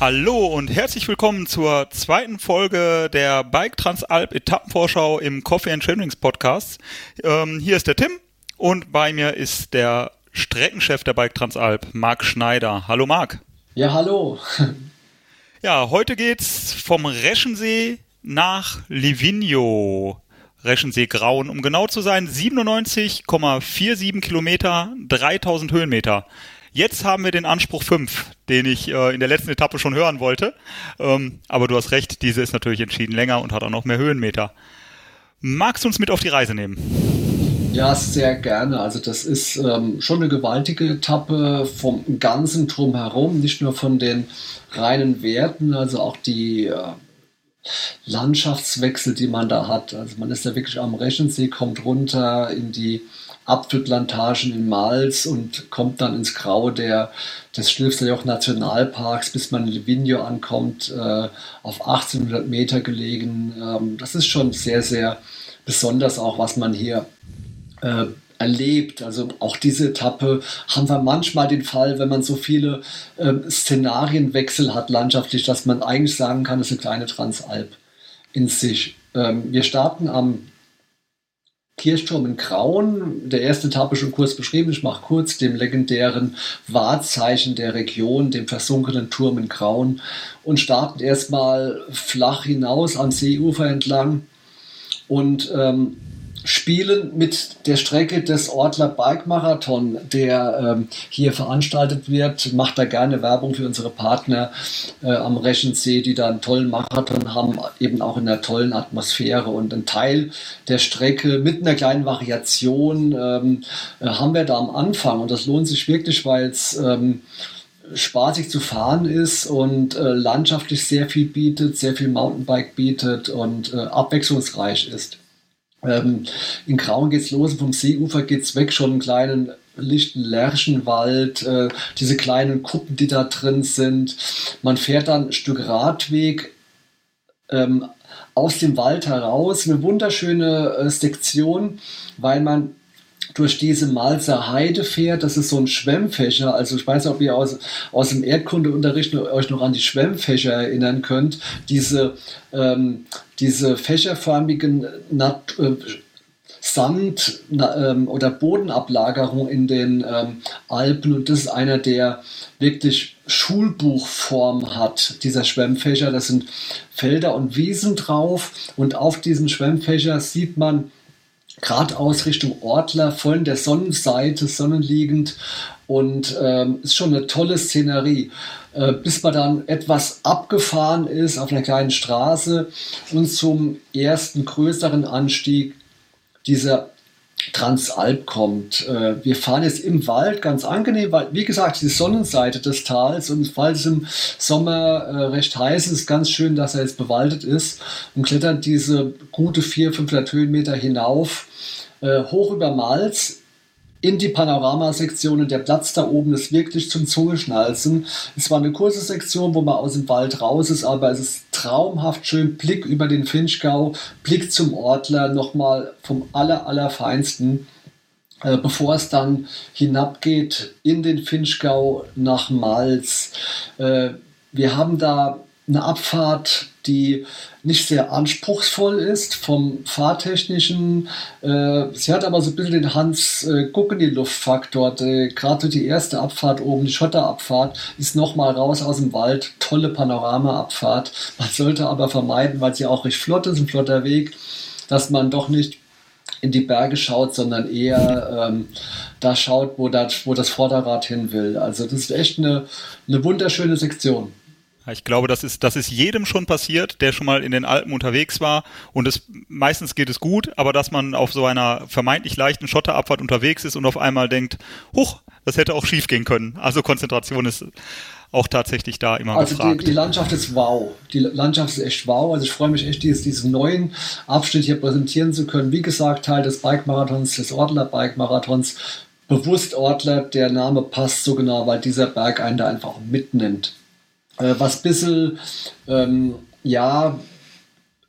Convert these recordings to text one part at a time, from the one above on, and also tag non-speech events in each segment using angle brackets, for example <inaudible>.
Hallo und herzlich willkommen zur zweiten Folge der Bike Transalp Etappenvorschau im Coffee and Trainings Podcast. Ähm, hier ist der Tim und bei mir ist der Streckenchef der Bike Transalp, Marc Schneider. Hallo Marc. Ja, hallo. <laughs> ja, heute geht's vom Reschensee nach Livigno. Reschensee Grauen, um genau zu sein, 97,47 Kilometer, 3000 Höhenmeter. Jetzt haben wir den Anspruch 5, den ich äh, in der letzten Etappe schon hören wollte. Ähm, aber du hast recht, diese ist natürlich entschieden länger und hat auch noch mehr Höhenmeter. Magst du uns mit auf die Reise nehmen? Ja, sehr gerne. Also das ist ähm, schon eine gewaltige Etappe vom ganzen Drumherum, nicht nur von den reinen Werten, also auch die äh, Landschaftswechsel, die man da hat. Also man ist ja wirklich am Rechensee, kommt runter in die Apfelplantagen in Mals und kommt dann ins Grau der, des Schlifsterjoch Nationalparks, bis man in Livigno ankommt, äh, auf 1800 Meter gelegen. Ähm, das ist schon sehr, sehr besonders auch, was man hier äh, erlebt. Also auch diese Etappe haben wir manchmal den Fall, wenn man so viele äh, Szenarienwechsel hat landschaftlich, dass man eigentlich sagen kann, es ist eine kleine Transalp in sich. Ähm, wir starten am Kirchturm in Grauen, der erste Etappe schon kurz beschrieben, ich mache kurz, dem legendären Wahrzeichen der Region, dem versunkenen Turm in Grauen und starten erstmal flach hinaus am Seeufer entlang. Und ähm, spielen mit der Strecke des Ortler Bike Marathon, der ähm, hier veranstaltet wird. Macht da gerne Werbung für unsere Partner äh, am Rechensee, die da einen tollen Marathon haben, eben auch in einer tollen Atmosphäre. Und ein Teil der Strecke mit einer kleinen Variation ähm, äh, haben wir da am Anfang. Und das lohnt sich wirklich, weil es ähm, spaßig zu fahren ist und äh, landschaftlich sehr viel bietet, sehr viel Mountainbike bietet und äh, abwechslungsreich ist. Ähm, in Grauen geht's los, vom Seeufer geht's weg, schon einen kleinen lichten Lärchenwald, äh, diese kleinen Kuppen, die da drin sind. Man fährt dann ein Stück Radweg ähm, aus dem Wald heraus, eine wunderschöne äh, Sektion, weil man durch diese Malzer Heide fährt. Das ist so ein Schwemmfächer. Also ich weiß nicht, ob ihr aus, aus dem Erdkundeunterricht euch noch an die Schwemmfächer erinnern könnt. Diese, ähm, diese fächerförmigen Nat äh, Sand- ähm, oder Bodenablagerung in den ähm, Alpen und das ist einer, der wirklich Schulbuchform hat, dieser Schwemmfächer. Das sind Felder und Wiesen drauf und auf diesen Schwemmfächer sieht man geradeaus Richtung Ortler, voll in der Sonnenseite, sonnenliegend und ähm, ist schon eine tolle Szenerie. Äh, bis man dann etwas abgefahren ist auf einer kleinen Straße und zum ersten größeren Anstieg dieser Transalp kommt. Äh, wir fahren jetzt im Wald ganz angenehm, weil, wie gesagt, die Sonnenseite des Tals und falls es im Sommer äh, recht heiß ist, ganz schön, dass er jetzt bewaldet ist und klettern diese gute 400, 500 Höhenmeter hinauf, äh, hoch über Malz in die Panoramasektion und der Platz da oben ist wirklich zum Zungeschnalzen. Es war eine kurze Sektion, wo man aus dem Wald raus ist, aber es ist traumhaft schön. Blick über den Finchgau, Blick zum Ortler, nochmal vom aller, allerfeinsten. Äh, bevor es dann hinabgeht in den Finchgau nach Malz. Äh, wir haben da eine Abfahrt, die nicht sehr anspruchsvoll ist vom fahrtechnischen. Äh, sie hat aber so ein bisschen den Hans äh, Guckeni-Luftfaktor. Gerade die erste Abfahrt oben, die Schotterabfahrt, ist nochmal raus aus dem Wald. Tolle Panoramaabfahrt. Man sollte aber vermeiden, weil sie auch recht flott ist, ein flotter Weg, dass man doch nicht in die Berge schaut, sondern eher ähm, da schaut, wo das, wo das Vorderrad hin will. Also das ist echt eine, eine wunderschöne Sektion. Ich glaube, das ist, das ist jedem schon passiert, der schon mal in den Alpen unterwegs war. Und es, meistens geht es gut, aber dass man auf so einer vermeintlich leichten Schotterabfahrt unterwegs ist und auf einmal denkt, huch, das hätte auch schief gehen können. Also Konzentration ist auch tatsächlich da immer also gefragt. Also die, die, Landschaft ist wow. Die Landschaft ist echt wow. Also ich freue mich echt, dieses, diesen neuen Abschnitt hier präsentieren zu können. Wie gesagt, Teil des Bike-Marathons, des Ortler Bike-Marathons. Bewusst Ortler, der Name passt so genau, weil dieser Berg einen da einfach mitnimmt. Äh, was ein bisschen, ähm, ja,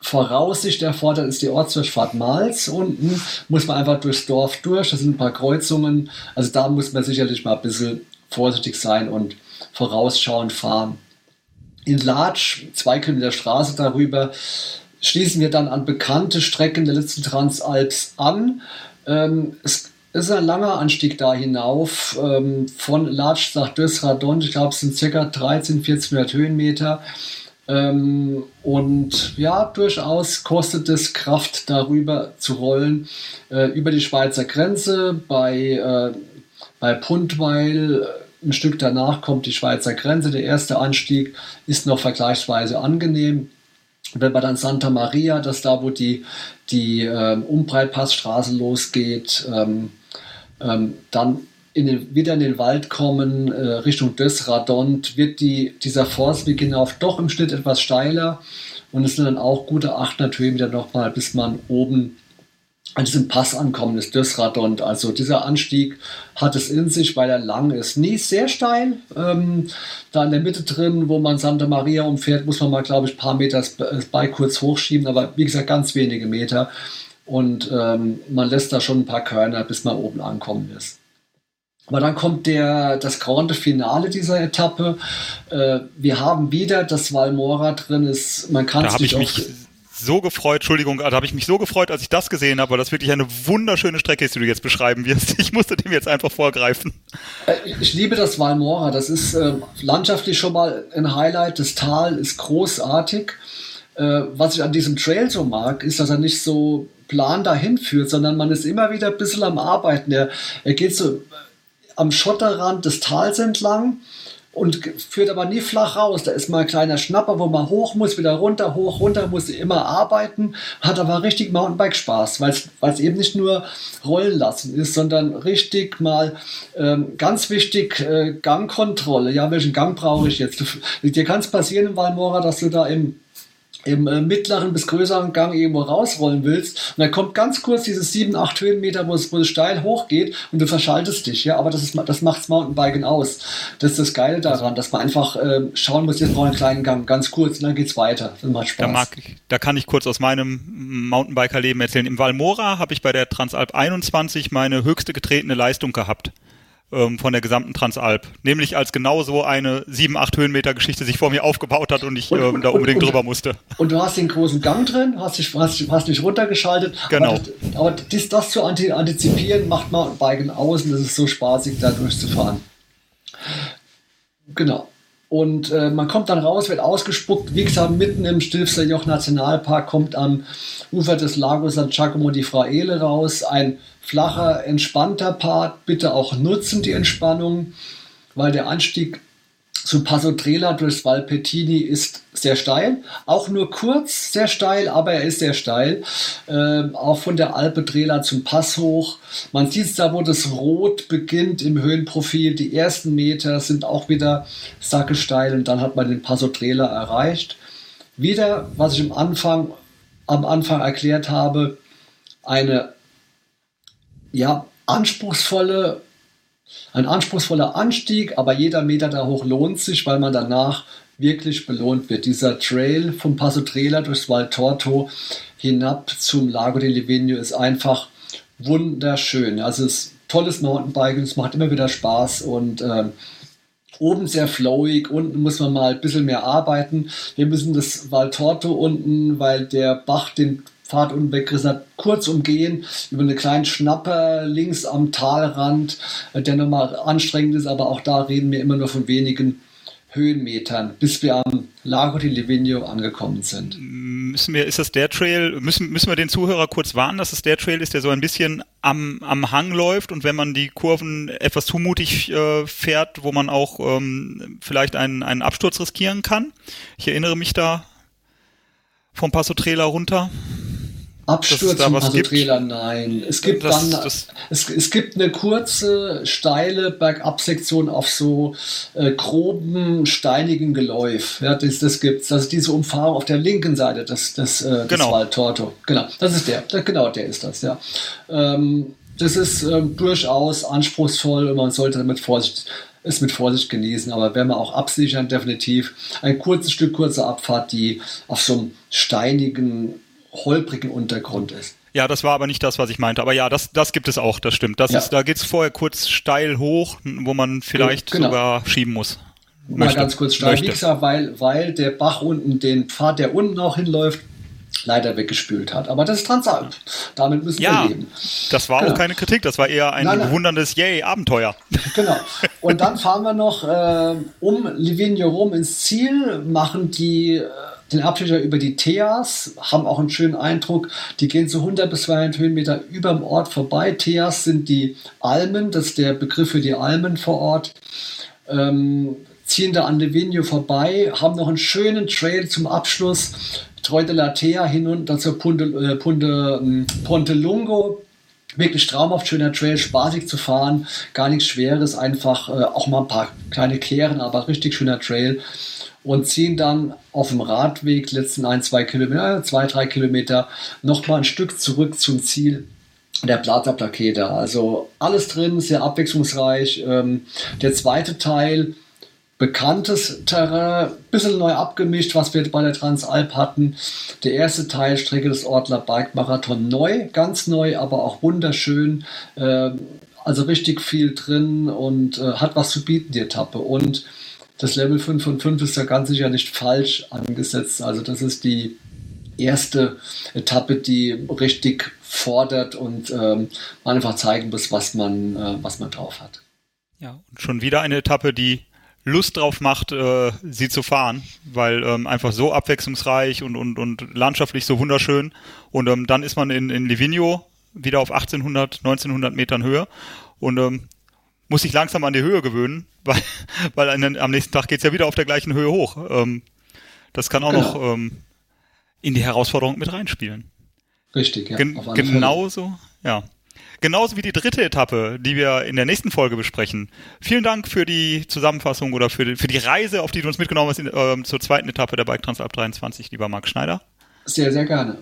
Voraussicht erfordert, ist die Ortsdurchfahrt Mals. Unten muss man einfach durchs Dorf durch. Das sind ein paar Kreuzungen. Also da muss man sicherlich mal ein bisschen vorsichtig sein und vorausschauend fahren. in Latsch, zwei Kilometer Straße darüber, schließen wir dann an bekannte Strecken der letzten Transalps an. Ähm, es ist ein langer Anstieg da hinauf, ähm, von Latsch nach Dösradon, ich glaube es sind ca. 13, 1400 Höhenmeter. Ähm, und ja, durchaus kostet es Kraft, darüber zu rollen, äh, über die Schweizer Grenze. Bei, äh, bei Puntweil, äh, ein Stück danach kommt die Schweizer Grenze. Der erste Anstieg ist noch vergleichsweise angenehm. Wenn man dann Santa Maria, das da, wo die, die äh, Umbreitpassstraße losgeht, ähm, ähm, dann in den, wieder in den Wald kommen, äh, Richtung Dösradont, wird die, dieser Forstweg hinauf doch im Schnitt etwas steiler und es sind dann auch gute 800 Höhenmeter nochmal, bis man oben an diesem Pass ankommen ist, Dösradont. Also dieser Anstieg hat es in sich, weil er lang ist. Nie sehr steil. Ähm, da in der Mitte drin, wo man Santa Maria umfährt, muss man mal, glaube ich, ein paar Meter das Bike kurz hochschieben, aber wie gesagt, ganz wenige Meter. Und ähm, man lässt da schon ein paar Körner, bis man oben ankommen ist. Aber dann kommt der, das grande Finale dieser Etappe. Äh, wir haben wieder das Valmora drin. Ist, man kann ich mich so gefreut, Entschuldigung, da habe ich mich so gefreut, als ich das gesehen habe, weil das wirklich eine wunderschöne Strecke ist, die du jetzt beschreiben wirst. Ich musste dem jetzt einfach vorgreifen. Äh, ich liebe das Valmora. Das ist äh, landschaftlich schon mal ein Highlight. Das Tal ist großartig. Äh, was ich an diesem Trail so mag, ist, dass er nicht so Plan dahin führt, sondern man ist immer wieder ein bisschen am Arbeiten. Er, er geht so am Schotterrand des Tals entlang und führt aber nie flach raus. Da ist mal ein kleiner Schnapper, wo man hoch muss, wieder runter, hoch, runter, muss immer arbeiten, hat aber richtig Mountainbike-Spaß, weil es eben nicht nur rollen lassen ist, sondern richtig mal ähm, ganz wichtig äh, Gangkontrolle. Ja, welchen Gang brauche ich jetzt? <laughs> Dir kann es passieren im Valmora, dass du da im im äh, mittleren bis größeren Gang irgendwo rausrollen willst und dann kommt ganz kurz dieses 7, 8 Höhenmeter, wo es, wo es steil hochgeht und du verschaltest dich, ja, aber das, ist, das macht's Mountainbiken aus. Das ist das Geile daran, dass man einfach äh, schauen muss, jetzt ich einen kleinen Gang, ganz kurz und dann geht's weiter. Das macht Spaß. Da, mag ich, da kann ich kurz aus meinem Mountainbiker-Leben erzählen. Im Valmora habe ich bei der Transalp 21 meine höchste getretene Leistung gehabt ähm, von der gesamten Transalp. Nämlich als genau so eine 7, 8 Höhenmeter Geschichte sich vor mir aufgebaut hat und ich und, ähm, da unbedingt und, drüber musste. Und du hast den großen Gang drin, hast dich, hast, hast dich runtergeschaltet. Genau. Aber, das, aber das, das zu antizipieren macht Mountainbiken aus und es ist so spaßig, da durchzufahren. Genau. Und äh, man kommt dann raus, wird ausgespuckt, gesagt, mitten im Stilfser Joch Nationalpark, kommt am Ufer des Lagos San Giacomo di Fraele raus. Ein flacher, entspannter Part. Bitte auch nutzen die Entspannung, weil der Anstieg zum Passo Trela durchs Valpettini ist sehr steil. Auch nur kurz sehr steil, aber er ist sehr steil. Ähm, auch von der Alpe Trela zum Pass hoch. Man sieht es da, wo das Rot beginnt im Höhenprofil. Die ersten Meter sind auch wieder sackesteil und dann hat man den Passo Trela erreicht. Wieder, was ich am Anfang, am Anfang erklärt habe, eine ja, anspruchsvolle ein anspruchsvoller Anstieg, aber jeder Meter da hoch lohnt sich, weil man danach wirklich belohnt wird. Dieser Trail vom Passo Trela durchs Val Torto hinab zum Lago di Livigno ist einfach wunderschön. Also es ist tolles Mountainbiken, es macht immer wieder Spaß und äh, oben sehr flowig, unten muss man mal ein bisschen mehr arbeiten. Wir müssen das Val Torto unten, weil der Bach den Fahrt und weggerissen hat, kurz umgehen, über einen kleinen Schnapper links am Talrand, äh, der nochmal anstrengend ist, aber auch da reden wir immer nur von wenigen Höhenmetern, bis wir am Lago di Livigno angekommen sind. Müssen wir, ist das der Trail, müssen, müssen wir den Zuhörer kurz warnen, dass es der Trail ist, der so ein bisschen am, am Hang läuft und wenn man die Kurven etwas zu mutig äh, fährt, wo man auch ähm, vielleicht einen, einen Absturz riskieren kann? Ich erinnere mich da vom Passo Trailer runter. Absturz im Pasotrailer, nein. Es gibt das, dann, das es, es gibt eine kurze, steile Bergabsektion auf so äh, groben, steinigen Geläuf. Ja, das, das gibt's. Das ist diese Umfahrung auf der linken Seite des, des, äh, des genau. Waldtorto. Genau, das ist der. der. Genau, der ist das, ja. Ähm, das ist ähm, durchaus anspruchsvoll und man sollte mit Vorsicht es mit Vorsicht genießen, aber werden wir auch absichern, definitiv. Ein kurzes Stück, kurze Abfahrt, die auf so einem steinigen holprigen Untergrund ist. Ja, das war aber nicht das, was ich meinte. Aber ja, das, das gibt es auch, das stimmt. Das ja. ist, da geht es vorher kurz steil hoch, wo man vielleicht genau. sogar schieben muss. mal ganz kurz steil. Wie gesagt, weil, weil der Bach unten den Pfad, der unten auch hinläuft, leider weggespült hat. Aber das ist Transalp. Damit müssen ja, wir leben. Das war genau. auch keine Kritik, das war eher ein nein, nein. bewunderndes Yay-Abenteuer. <laughs> Genau. Und dann fahren wir noch äh, um Livigno rum ins Ziel, machen die äh, den Abstecher über die Theas, haben auch einen schönen Eindruck. Die gehen so 100 bis 200 Höhenmeter über dem Ort vorbei. Theas sind die Almen, das ist der Begriff für die Almen vor Ort. Ähm, ziehen da an Livigno vorbei, haben noch einen schönen Trail zum Abschluss Treute Latea hinunter zur Punte, äh, Punte, ähm, Ponte Lungo. Wirklich traumhaft schöner Trail, spaßig zu fahren, gar nichts Schweres, einfach äh, auch mal ein paar kleine Kehren, aber richtig schöner Trail. Und ziehen dann auf dem Radweg, letzten ein, zwei Kilometer, zwei, drei Kilometer, nochmal ein Stück zurück zum Ziel der Plaza Plaqueta. Also alles drin, sehr abwechslungsreich. Ähm, der zweite Teil bekanntes Terrain, bisschen neu abgemischt, was wir bei der Transalp hatten. Der erste Teil, Strecke des Ortler Bike Marathon, neu, ganz neu, aber auch wunderschön. Äh, also richtig viel drin und äh, hat was zu bieten, die Etappe. Und das Level 5 von 5 ist ja ganz sicher nicht falsch angesetzt. Also das ist die erste Etappe, die richtig fordert und ähm, einfach zeigen muss, was man, äh, was man drauf hat. Ja, und schon wieder eine Etappe, die Lust drauf macht, äh, sie zu fahren, weil ähm, einfach so abwechslungsreich und, und, und landschaftlich so wunderschön. Und ähm, dann ist man in, in Livigno wieder auf 1800, 1900 Metern Höhe und ähm, muss sich langsam an die Höhe gewöhnen, <laughs> weil, weil einen, am nächsten Tag geht's ja wieder auf der gleichen Höhe hoch. Ähm, das kann auch genau. noch ähm, in die Herausforderung mit reinspielen. Richtig, ja. Gen genauso, ja. Genauso wie die dritte Etappe, die wir in der nächsten Folge besprechen. Vielen Dank für die Zusammenfassung oder für die, für die Reise, auf die du uns mitgenommen hast in, äh, zur zweiten Etappe der Bike Transalp 23, lieber Marc Schneider. Sehr, sehr gerne.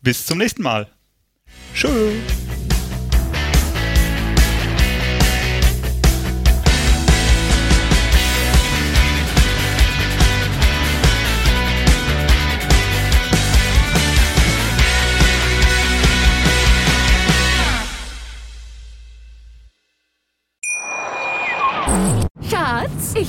Bis zum nächsten Mal. Tschüss.